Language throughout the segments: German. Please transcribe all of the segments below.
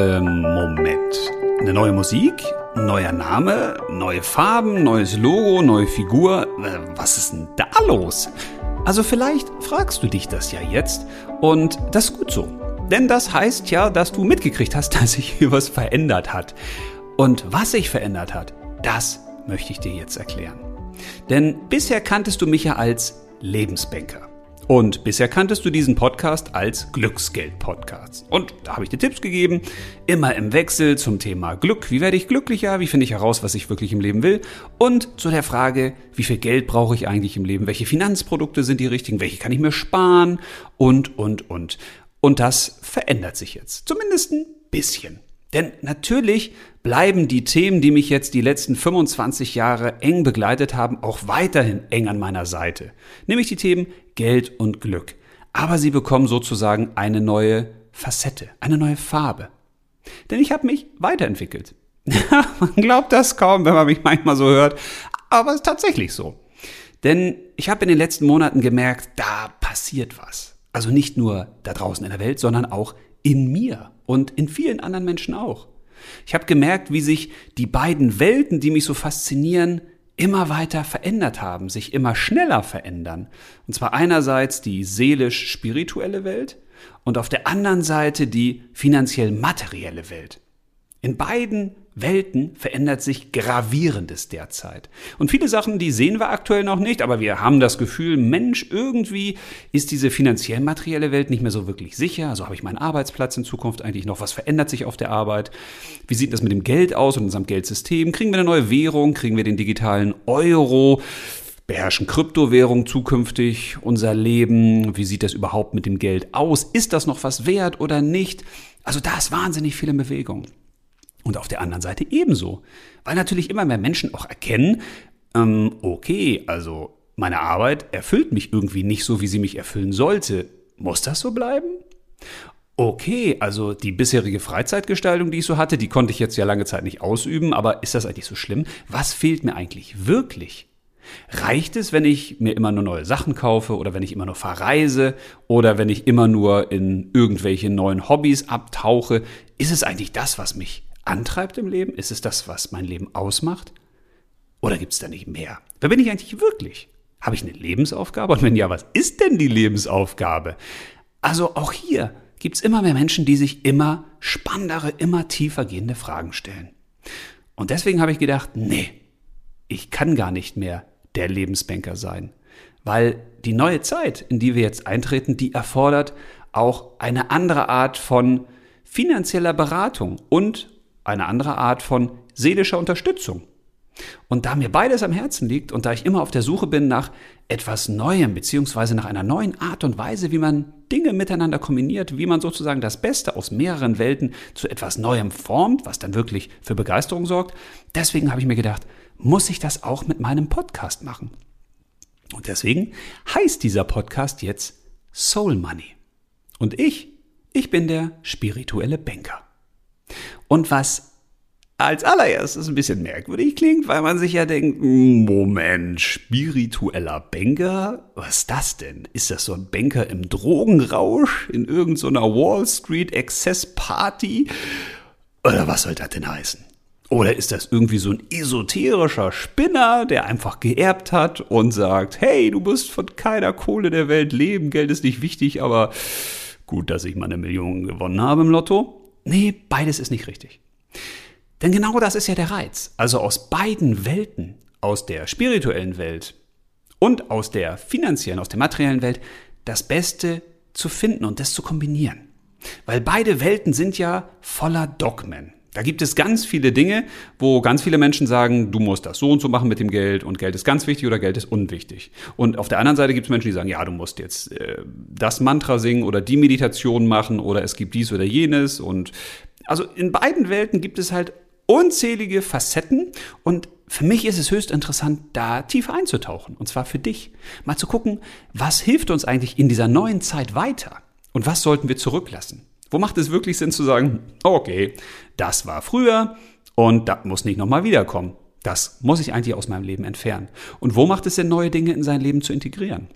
Ähm, Moment. Eine neue Musik? Neuer Name? Neue Farben? Neues Logo? Neue Figur? Äh, was ist denn da los? Also vielleicht fragst du dich das ja jetzt und das ist gut so. Denn das heißt ja, dass du mitgekriegt hast, dass sich hier was verändert hat. Und was sich verändert hat, das möchte ich dir jetzt erklären. Denn bisher kanntest du mich ja als Lebensbanker. Und bisher kanntest du diesen Podcast als Glücksgeld-Podcast. Und da habe ich dir Tipps gegeben, immer im Wechsel zum Thema Glück. Wie werde ich glücklicher? Wie finde ich heraus, was ich wirklich im Leben will? Und zu der Frage, wie viel Geld brauche ich eigentlich im Leben? Welche Finanzprodukte sind die richtigen? Welche kann ich mir sparen? Und, und, und. Und das verändert sich jetzt. Zumindest ein bisschen. Denn natürlich bleiben die Themen, die mich jetzt die letzten 25 Jahre eng begleitet haben, auch weiterhin eng an meiner Seite. Nämlich die Themen Geld und Glück. Aber sie bekommen sozusagen eine neue Facette, eine neue Farbe. Denn ich habe mich weiterentwickelt. man glaubt das kaum, wenn man mich manchmal so hört, aber es ist tatsächlich so. Denn ich habe in den letzten Monaten gemerkt, da passiert was. Also nicht nur da draußen in der Welt, sondern auch in mir und in vielen anderen Menschen auch. Ich habe gemerkt, wie sich die beiden Welten, die mich so faszinieren, immer weiter verändert haben, sich immer schneller verändern. Und zwar einerseits die seelisch-spirituelle Welt und auf der anderen Seite die finanziell-materielle Welt. In beiden Welten verändert sich gravierendes derzeit. Und viele Sachen, die sehen wir aktuell noch nicht, aber wir haben das Gefühl, Mensch, irgendwie ist diese finanziell materielle Welt nicht mehr so wirklich sicher. Also habe ich meinen Arbeitsplatz in Zukunft eigentlich noch? Was verändert sich auf der Arbeit? Wie sieht das mit dem Geld aus und unserem Geldsystem? Kriegen wir eine neue Währung? Kriegen wir den digitalen Euro? Beherrschen Kryptowährungen zukünftig unser Leben? Wie sieht das überhaupt mit dem Geld aus? Ist das noch was wert oder nicht? Also da ist wahnsinnig viel in Bewegung. Und auf der anderen Seite ebenso. Weil natürlich immer mehr Menschen auch erkennen, ähm, okay, also meine Arbeit erfüllt mich irgendwie nicht so, wie sie mich erfüllen sollte. Muss das so bleiben? Okay, also die bisherige Freizeitgestaltung, die ich so hatte, die konnte ich jetzt ja lange Zeit nicht ausüben, aber ist das eigentlich so schlimm? Was fehlt mir eigentlich wirklich? Reicht es, wenn ich mir immer nur neue Sachen kaufe oder wenn ich immer nur verreise oder wenn ich immer nur in irgendwelche neuen Hobbys abtauche? Ist es eigentlich das, was mich antreibt im Leben? Ist es das, was mein Leben ausmacht? Oder gibt es da nicht mehr? Wer bin ich eigentlich wirklich? Habe ich eine Lebensaufgabe? Und wenn ja, was ist denn die Lebensaufgabe? Also auch hier gibt es immer mehr Menschen, die sich immer spannendere, immer tiefer gehende Fragen stellen. Und deswegen habe ich gedacht, nee, ich kann gar nicht mehr der Lebensbanker sein. Weil die neue Zeit, in die wir jetzt eintreten, die erfordert auch eine andere Art von finanzieller Beratung und eine andere Art von seelischer Unterstützung. Und da mir beides am Herzen liegt und da ich immer auf der Suche bin nach etwas Neuem, beziehungsweise nach einer neuen Art und Weise, wie man Dinge miteinander kombiniert, wie man sozusagen das Beste aus mehreren Welten zu etwas Neuem formt, was dann wirklich für Begeisterung sorgt, deswegen habe ich mir gedacht, muss ich das auch mit meinem Podcast machen. Und deswegen heißt dieser Podcast jetzt Soul Money. Und ich, ich bin der spirituelle Banker. Und was als allererstes ein bisschen merkwürdig klingt, weil man sich ja denkt, Moment, spiritueller Banker? Was ist das denn? Ist das so ein Banker im Drogenrausch in irgendeiner Wall Street Excess Party? Oder was soll das denn heißen? Oder ist das irgendwie so ein esoterischer Spinner, der einfach geerbt hat und sagt, hey, du musst von keiner Kohle der Welt leben, Geld ist nicht wichtig, aber gut, dass ich meine Millionen gewonnen habe im Lotto? Nee, beides ist nicht richtig. Denn genau das ist ja der Reiz. Also aus beiden Welten, aus der spirituellen Welt und aus der finanziellen, aus der materiellen Welt, das Beste zu finden und das zu kombinieren. Weil beide Welten sind ja voller Dogmen. Da gibt es ganz viele Dinge, wo ganz viele Menschen sagen, du musst das so und so machen mit dem Geld und Geld ist ganz wichtig oder Geld ist unwichtig. Und auf der anderen Seite gibt es Menschen, die sagen, ja, du musst jetzt äh, das Mantra singen oder die Meditation machen oder es gibt dies oder jenes. Und also in beiden Welten gibt es halt unzählige Facetten und für mich ist es höchst interessant, da tiefer einzutauchen. Und zwar für dich. Mal zu gucken, was hilft uns eigentlich in dieser neuen Zeit weiter? Und was sollten wir zurücklassen? Wo macht es wirklich Sinn zu sagen, okay, das war früher und das muss nicht nochmal wiederkommen. Das muss ich eigentlich aus meinem Leben entfernen. Und wo macht es Sinn, neue Dinge in sein Leben zu integrieren?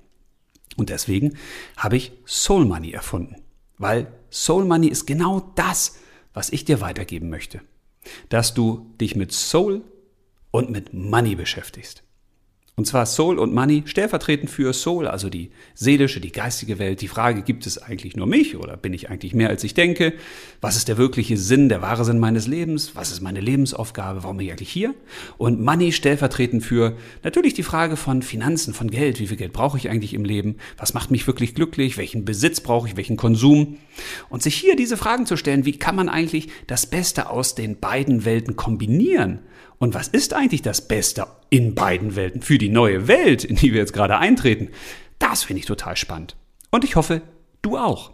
Und deswegen habe ich Soul Money erfunden. Weil Soul Money ist genau das, was ich dir weitergeben möchte. Dass du dich mit Soul und mit Money beschäftigst. Und zwar Soul und Money stellvertretend für Soul, also die seelische, die geistige Welt. Die Frage, gibt es eigentlich nur mich oder bin ich eigentlich mehr als ich denke? Was ist der wirkliche Sinn, der wahre Sinn meines Lebens? Was ist meine Lebensaufgabe? Warum bin ich eigentlich hier? Und Money stellvertretend für natürlich die Frage von Finanzen, von Geld. Wie viel Geld brauche ich eigentlich im Leben? Was macht mich wirklich glücklich? Welchen Besitz brauche ich? Welchen Konsum? Und sich hier diese Fragen zu stellen, wie kann man eigentlich das Beste aus den beiden Welten kombinieren? Und was ist eigentlich das Beste in beiden Welten für die neue Welt, in die wir jetzt gerade eintreten? Das finde ich total spannend. Und ich hoffe, du auch.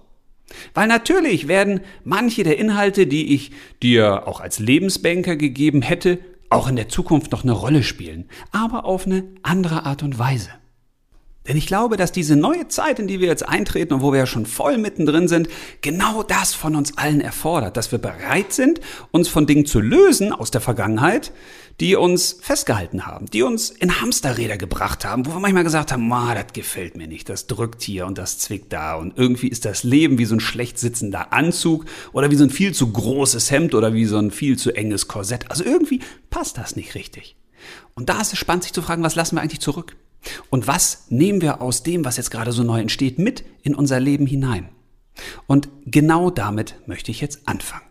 Weil natürlich werden manche der Inhalte, die ich dir auch als Lebensbanker gegeben hätte, auch in der Zukunft noch eine Rolle spielen, aber auf eine andere Art und Weise. Denn ich glaube, dass diese neue Zeit, in die wir jetzt eintreten und wo wir ja schon voll mittendrin sind, genau das von uns allen erfordert, dass wir bereit sind, uns von Dingen zu lösen aus der Vergangenheit, die uns festgehalten haben, die uns in Hamsterräder gebracht haben, wo wir manchmal gesagt haben, ma, das gefällt mir nicht, das drückt hier und das zwickt da und irgendwie ist das Leben wie so ein schlecht sitzender Anzug oder wie so ein viel zu großes Hemd oder wie so ein viel zu enges Korsett. Also irgendwie passt das nicht richtig. Und da ist es spannend, sich zu fragen, was lassen wir eigentlich zurück? Und was nehmen wir aus dem, was jetzt gerade so neu entsteht, mit in unser Leben hinein? Und genau damit möchte ich jetzt anfangen.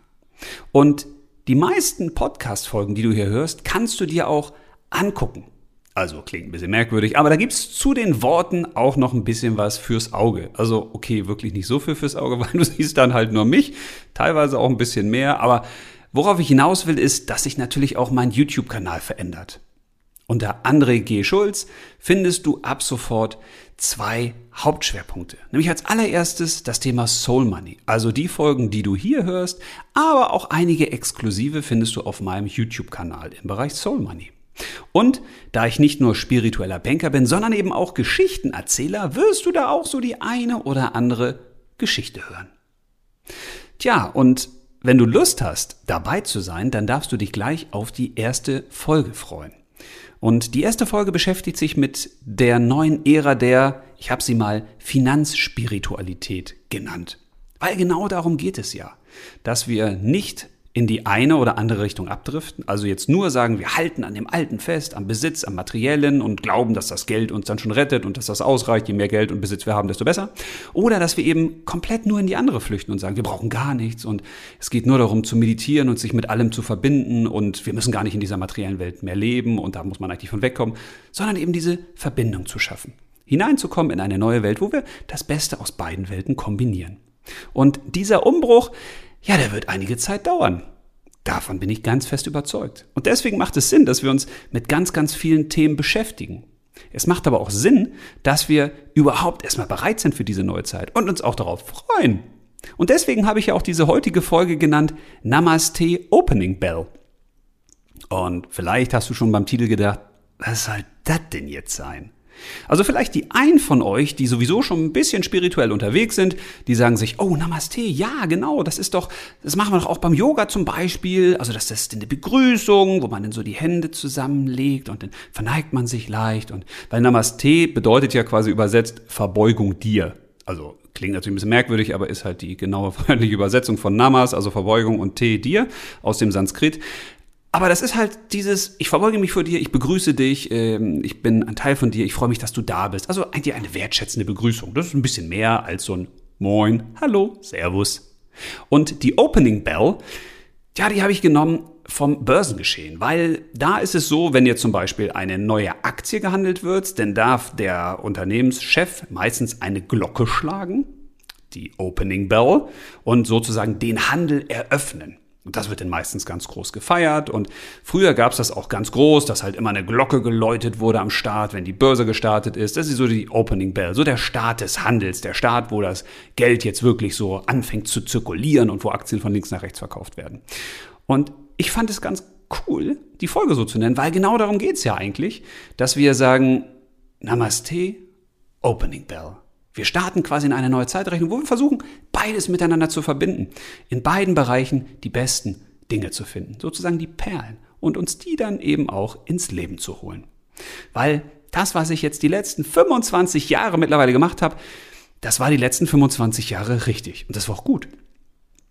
Und die meisten Podcast-Folgen, die du hier hörst, kannst du dir auch angucken. Also klingt ein bisschen merkwürdig, aber da gibt's zu den Worten auch noch ein bisschen was fürs Auge. Also okay, wirklich nicht so viel fürs Auge, weil du siehst dann halt nur mich, teilweise auch ein bisschen mehr, aber worauf ich hinaus will, ist, dass sich natürlich auch mein YouTube-Kanal verändert. Unter André G. Schulz findest du ab sofort zwei Hauptschwerpunkte. Nämlich als allererstes das Thema Soul Money. Also die Folgen, die du hier hörst, aber auch einige exklusive findest du auf meinem YouTube-Kanal im Bereich Soul Money. Und da ich nicht nur spiritueller Banker bin, sondern eben auch Geschichtenerzähler, wirst du da auch so die eine oder andere Geschichte hören. Tja, und wenn du Lust hast, dabei zu sein, dann darfst du dich gleich auf die erste Folge freuen. Und die erste Folge beschäftigt sich mit der neuen Ära der, ich habe sie mal Finanzspiritualität genannt. Weil genau darum geht es ja, dass wir nicht in die eine oder andere Richtung abdriften. Also jetzt nur sagen, wir halten an dem Alten fest, am Besitz, am Materiellen und glauben, dass das Geld uns dann schon rettet und dass das ausreicht. Je mehr Geld und Besitz wir haben, desto besser. Oder dass wir eben komplett nur in die andere flüchten und sagen, wir brauchen gar nichts und es geht nur darum zu meditieren und sich mit allem zu verbinden und wir müssen gar nicht in dieser materiellen Welt mehr leben und da muss man eigentlich von wegkommen, sondern eben diese Verbindung zu schaffen. Hineinzukommen in eine neue Welt, wo wir das Beste aus beiden Welten kombinieren. Und dieser Umbruch, ja, der wird einige Zeit dauern. Davon bin ich ganz fest überzeugt. Und deswegen macht es Sinn, dass wir uns mit ganz, ganz vielen Themen beschäftigen. Es macht aber auch Sinn, dass wir überhaupt erstmal bereit sind für diese neue Zeit und uns auch darauf freuen. Und deswegen habe ich ja auch diese heutige Folge genannt Namaste Opening Bell. Und vielleicht hast du schon beim Titel gedacht, was soll das denn jetzt sein? Also vielleicht die einen von euch, die sowieso schon ein bisschen spirituell unterwegs sind, die sagen sich, oh, Namaste, ja, genau, das ist doch, das machen wir doch auch beim Yoga zum Beispiel. Also das ist eine Begrüßung, wo man dann so die Hände zusammenlegt und dann verneigt man sich leicht. Und weil Namaste bedeutet ja quasi übersetzt Verbeugung dir. Also klingt natürlich ein bisschen merkwürdig, aber ist halt die genaue freundliche Übersetzung von Namas, also Verbeugung und Te dir aus dem Sanskrit. Aber das ist halt dieses, ich verbeuge mich vor dir, ich begrüße dich, ähm, ich bin ein Teil von dir, ich freue mich, dass du da bist. Also eigentlich eine wertschätzende Begrüßung. Das ist ein bisschen mehr als so ein Moin, Hallo, Servus. Und die Opening Bell, ja, die habe ich genommen vom Börsengeschehen, weil da ist es so, wenn jetzt zum Beispiel eine neue Aktie gehandelt wird, dann darf der Unternehmenschef meistens eine Glocke schlagen, die Opening Bell, und sozusagen den Handel eröffnen. Und das wird dann meistens ganz groß gefeiert. Und früher gab es das auch ganz groß, dass halt immer eine Glocke geläutet wurde am Start, wenn die Börse gestartet ist. Das ist so die Opening Bell, so der Start des Handels, der Start, wo das Geld jetzt wirklich so anfängt zu zirkulieren und wo Aktien von links nach rechts verkauft werden. Und ich fand es ganz cool, die Folge so zu nennen, weil genau darum geht's ja eigentlich, dass wir sagen, Namaste, Opening Bell. Wir starten quasi in eine neue Zeitrechnung, wo wir versuchen, beides miteinander zu verbinden. In beiden Bereichen die besten Dinge zu finden, sozusagen die Perlen und uns die dann eben auch ins Leben zu holen. Weil das, was ich jetzt die letzten 25 Jahre mittlerweile gemacht habe, das war die letzten 25 Jahre richtig und das war auch gut.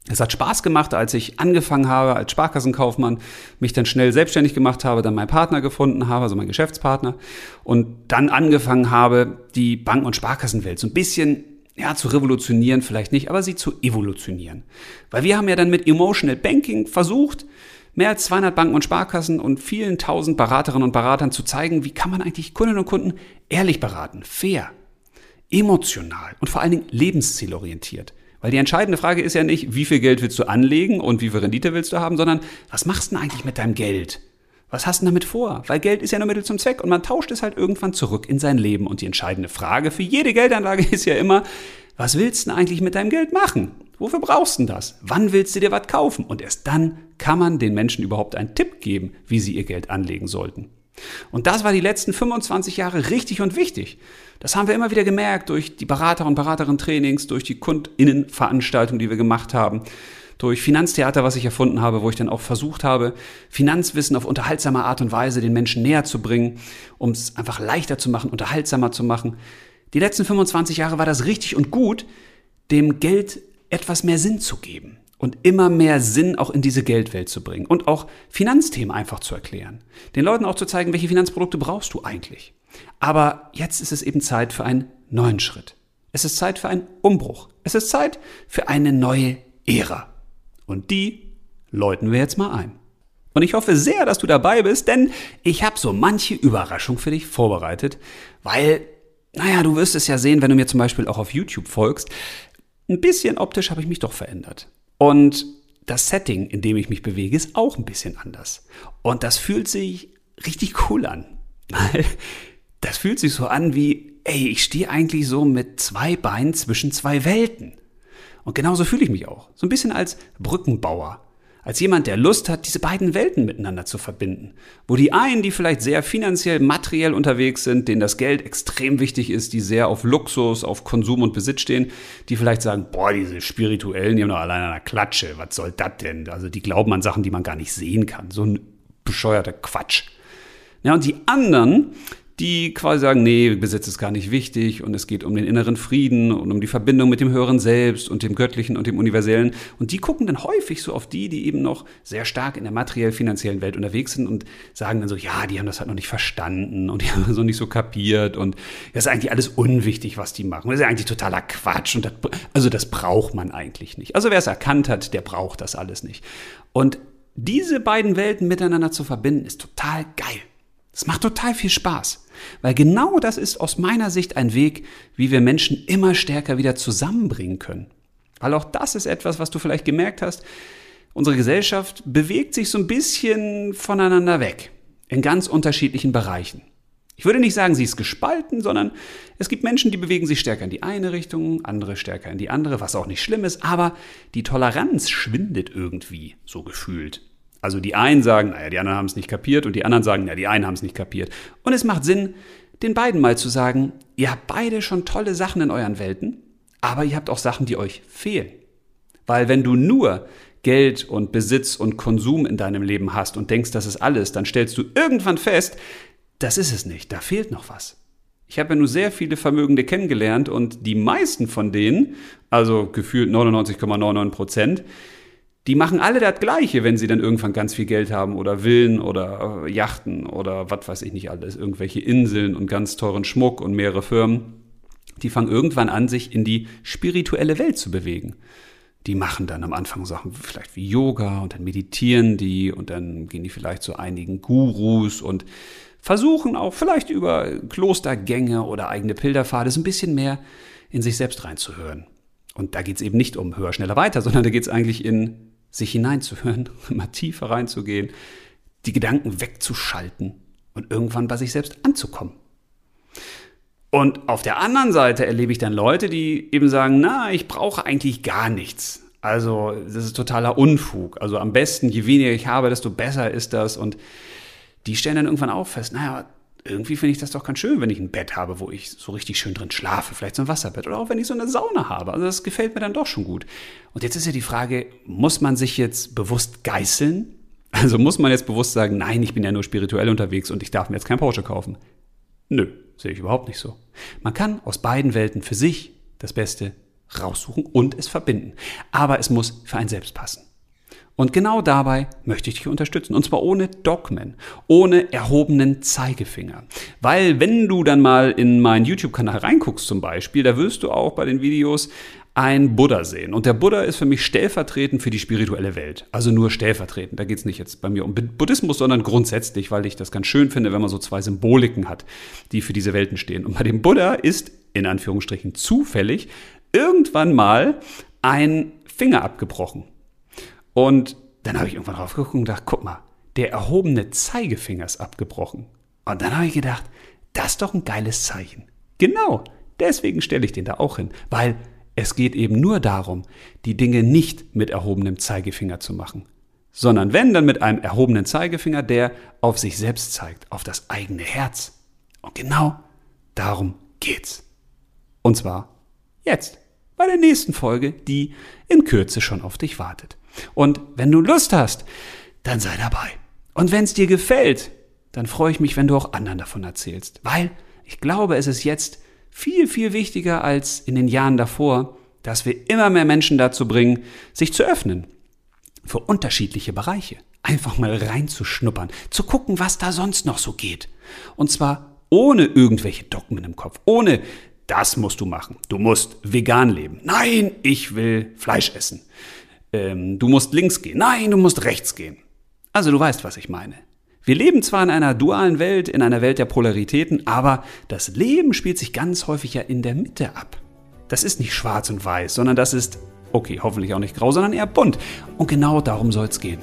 Es hat Spaß gemacht, als ich angefangen habe als Sparkassenkaufmann, mich dann schnell selbstständig gemacht habe, dann meinen Partner gefunden habe, also meinen Geschäftspartner, und dann angefangen habe, die Banken- und Sparkassenwelt so ein bisschen ja, zu revolutionieren vielleicht nicht, aber sie zu evolutionieren. Weil wir haben ja dann mit Emotional Banking versucht, mehr als 200 Banken und Sparkassen und vielen tausend Beraterinnen und Beratern zu zeigen, wie kann man eigentlich Kundinnen und Kunden ehrlich beraten, fair, emotional und vor allen Dingen lebenszielorientiert. Weil die entscheidende Frage ist ja nicht, wie viel Geld willst du anlegen und wie viel Rendite willst du haben, sondern was machst du denn eigentlich mit deinem Geld? Was hast du damit vor? Weil Geld ist ja nur Mittel zum Zweck und man tauscht es halt irgendwann zurück in sein Leben. Und die entscheidende Frage für jede Geldanlage ist ja immer, was willst du denn eigentlich mit deinem Geld machen? Wofür brauchst du das? Wann willst du dir was kaufen? Und erst dann kann man den Menschen überhaupt einen Tipp geben, wie sie ihr Geld anlegen sollten. Und das war die letzten 25 Jahre richtig und wichtig. Das haben wir immer wieder gemerkt durch die Berater- und Beraterinnen-Trainings, durch die Kundinnenveranstaltungen, die wir gemacht haben, durch Finanztheater, was ich erfunden habe, wo ich dann auch versucht habe, Finanzwissen auf unterhaltsame Art und Weise den Menschen näher zu bringen, um es einfach leichter zu machen, unterhaltsamer zu machen. Die letzten 25 Jahre war das richtig und gut, dem Geld etwas mehr Sinn zu geben und immer mehr Sinn auch in diese Geldwelt zu bringen und auch Finanzthemen einfach zu erklären. Den Leuten auch zu zeigen, welche Finanzprodukte brauchst du eigentlich. Aber jetzt ist es eben Zeit für einen neuen Schritt. Es ist Zeit für einen Umbruch. Es ist Zeit für eine neue Ära. Und die läuten wir jetzt mal ein. Und ich hoffe sehr, dass du dabei bist, denn ich habe so manche Überraschung für dich vorbereitet, weil, naja, du wirst es ja sehen, wenn du mir zum Beispiel auch auf YouTube folgst. Ein bisschen optisch habe ich mich doch verändert. Und das Setting, in dem ich mich bewege, ist auch ein bisschen anders. Und das fühlt sich richtig cool an. Das fühlt sich so an wie, ey, ich stehe eigentlich so mit zwei Beinen zwischen zwei Welten. Und genauso fühle ich mich auch. So ein bisschen als Brückenbauer. Als jemand, der Lust hat, diese beiden Welten miteinander zu verbinden. Wo die einen, die vielleicht sehr finanziell, materiell unterwegs sind, denen das Geld extrem wichtig ist, die sehr auf Luxus, auf Konsum und Besitz stehen, die vielleicht sagen, boah, diese Spirituellen, die haben doch allein an der Klatsche, was soll das denn? Also die glauben an Sachen, die man gar nicht sehen kann. So ein bescheuerter Quatsch. Ja, und die anderen, die quasi sagen, nee, Besitz ist gar nicht wichtig und es geht um den inneren Frieden und um die Verbindung mit dem höheren Selbst und dem Göttlichen und dem Universellen. Und die gucken dann häufig so auf die, die eben noch sehr stark in der materiell-finanziellen Welt unterwegs sind und sagen dann so, ja, die haben das halt noch nicht verstanden und die haben das noch nicht so kapiert und das ist eigentlich alles unwichtig, was die machen. Das ist eigentlich totaler Quatsch und das, also das braucht man eigentlich nicht. Also wer es erkannt hat, der braucht das alles nicht. Und diese beiden Welten miteinander zu verbinden, ist total geil. Es macht total viel Spaß, weil genau das ist aus meiner Sicht ein Weg, wie wir Menschen immer stärker wieder zusammenbringen können. Weil auch das ist etwas, was du vielleicht gemerkt hast. Unsere Gesellschaft bewegt sich so ein bisschen voneinander weg in ganz unterschiedlichen Bereichen. Ich würde nicht sagen, sie ist gespalten, sondern es gibt Menschen, die bewegen sich stärker in die eine Richtung, andere stärker in die andere, was auch nicht schlimm ist, aber die Toleranz schwindet irgendwie, so gefühlt. Also die einen sagen, naja, die anderen haben es nicht kapiert und die anderen sagen, naja, die einen haben es nicht kapiert. Und es macht Sinn, den beiden mal zu sagen, ihr habt beide schon tolle Sachen in euren Welten, aber ihr habt auch Sachen, die euch fehlen. Weil wenn du nur Geld und Besitz und Konsum in deinem Leben hast und denkst, das ist alles, dann stellst du irgendwann fest, das ist es nicht, da fehlt noch was. Ich habe ja nur sehr viele Vermögende kennengelernt und die meisten von denen, also gefühlt 99,99 Prozent, die machen alle das Gleiche, wenn sie dann irgendwann ganz viel Geld haben oder Villen oder äh, Yachten oder was weiß ich nicht alles, irgendwelche Inseln und ganz teuren Schmuck und mehrere Firmen. Die fangen irgendwann an, sich in die spirituelle Welt zu bewegen. Die machen dann am Anfang Sachen vielleicht wie Yoga und dann meditieren die und dann gehen die vielleicht zu einigen Gurus und versuchen auch vielleicht über Klostergänge oder eigene Pilgerpfade so ein bisschen mehr in sich selbst reinzuhören. Und da geht es eben nicht um höher, schneller, weiter, sondern da geht es eigentlich in sich hineinzuhören, immer tiefer reinzugehen, die Gedanken wegzuschalten und irgendwann bei sich selbst anzukommen. Und auf der anderen Seite erlebe ich dann Leute, die eben sagen, na, ich brauche eigentlich gar nichts. Also, das ist totaler Unfug. Also am besten, je weniger ich habe, desto besser ist das. Und die stellen dann irgendwann auch fest, naja, irgendwie finde ich das doch ganz schön, wenn ich ein Bett habe, wo ich so richtig schön drin schlafe, vielleicht so ein Wasserbett oder auch wenn ich so eine Sauna habe. Also das gefällt mir dann doch schon gut. Und jetzt ist ja die Frage, muss man sich jetzt bewusst geißeln? Also muss man jetzt bewusst sagen, nein, ich bin ja nur spirituell unterwegs und ich darf mir jetzt kein Porsche kaufen? Nö, sehe ich überhaupt nicht so. Man kann aus beiden Welten für sich das Beste raussuchen und es verbinden. Aber es muss für einen selbst passen. Und genau dabei möchte ich dich unterstützen. Und zwar ohne Dogmen, ohne erhobenen Zeigefinger. Weil wenn du dann mal in meinen YouTube-Kanal reinguckst zum Beispiel, da wirst du auch bei den Videos ein Buddha sehen. Und der Buddha ist für mich stellvertretend für die spirituelle Welt. Also nur stellvertretend. Da geht es nicht jetzt bei mir um Buddhismus, sondern grundsätzlich, weil ich das ganz schön finde, wenn man so zwei Symboliken hat, die für diese Welten stehen. Und bei dem Buddha ist, in Anführungsstrichen, zufällig irgendwann mal ein Finger abgebrochen. Und dann habe ich irgendwann drauf geguckt und gedacht, guck mal, der erhobene Zeigefinger ist abgebrochen. Und dann habe ich gedacht, das ist doch ein geiles Zeichen. Genau, deswegen stelle ich den da auch hin, weil es geht eben nur darum, die Dinge nicht mit erhobenem Zeigefinger zu machen, sondern wenn, dann mit einem erhobenen Zeigefinger, der auf sich selbst zeigt, auf das eigene Herz. Und genau darum geht's. Und zwar jetzt, bei der nächsten Folge, die in Kürze schon auf dich wartet. Und wenn du Lust hast, dann sei dabei. Und wenn es dir gefällt, dann freue ich mich, wenn du auch anderen davon erzählst. Weil ich glaube, es ist jetzt viel, viel wichtiger als in den Jahren davor, dass wir immer mehr Menschen dazu bringen, sich zu öffnen. Für unterschiedliche Bereiche. Einfach mal reinzuschnuppern, zu gucken, was da sonst noch so geht. Und zwar ohne irgendwelche Dogmen im Kopf, ohne das musst du machen. Du musst vegan leben. Nein, ich will Fleisch essen ähm, du musst links gehen. Nein, du musst rechts gehen. Also du weißt, was ich meine. Wir leben zwar in einer dualen Welt, in einer Welt der Polaritäten, aber das Leben spielt sich ganz häufig ja in der Mitte ab. Das ist nicht schwarz und weiß, sondern das ist, okay, hoffentlich auch nicht grau, sondern eher bunt. Und genau darum soll es gehen.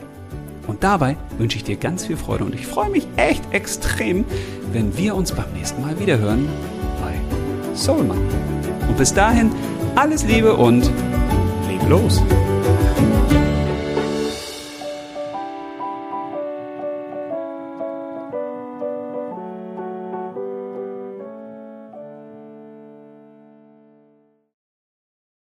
Und dabei wünsche ich dir ganz viel Freude und ich freue mich echt extrem, wenn wir uns beim nächsten Mal wieder hören bei Soulman. Und bis dahin alles Liebe und leg los! Música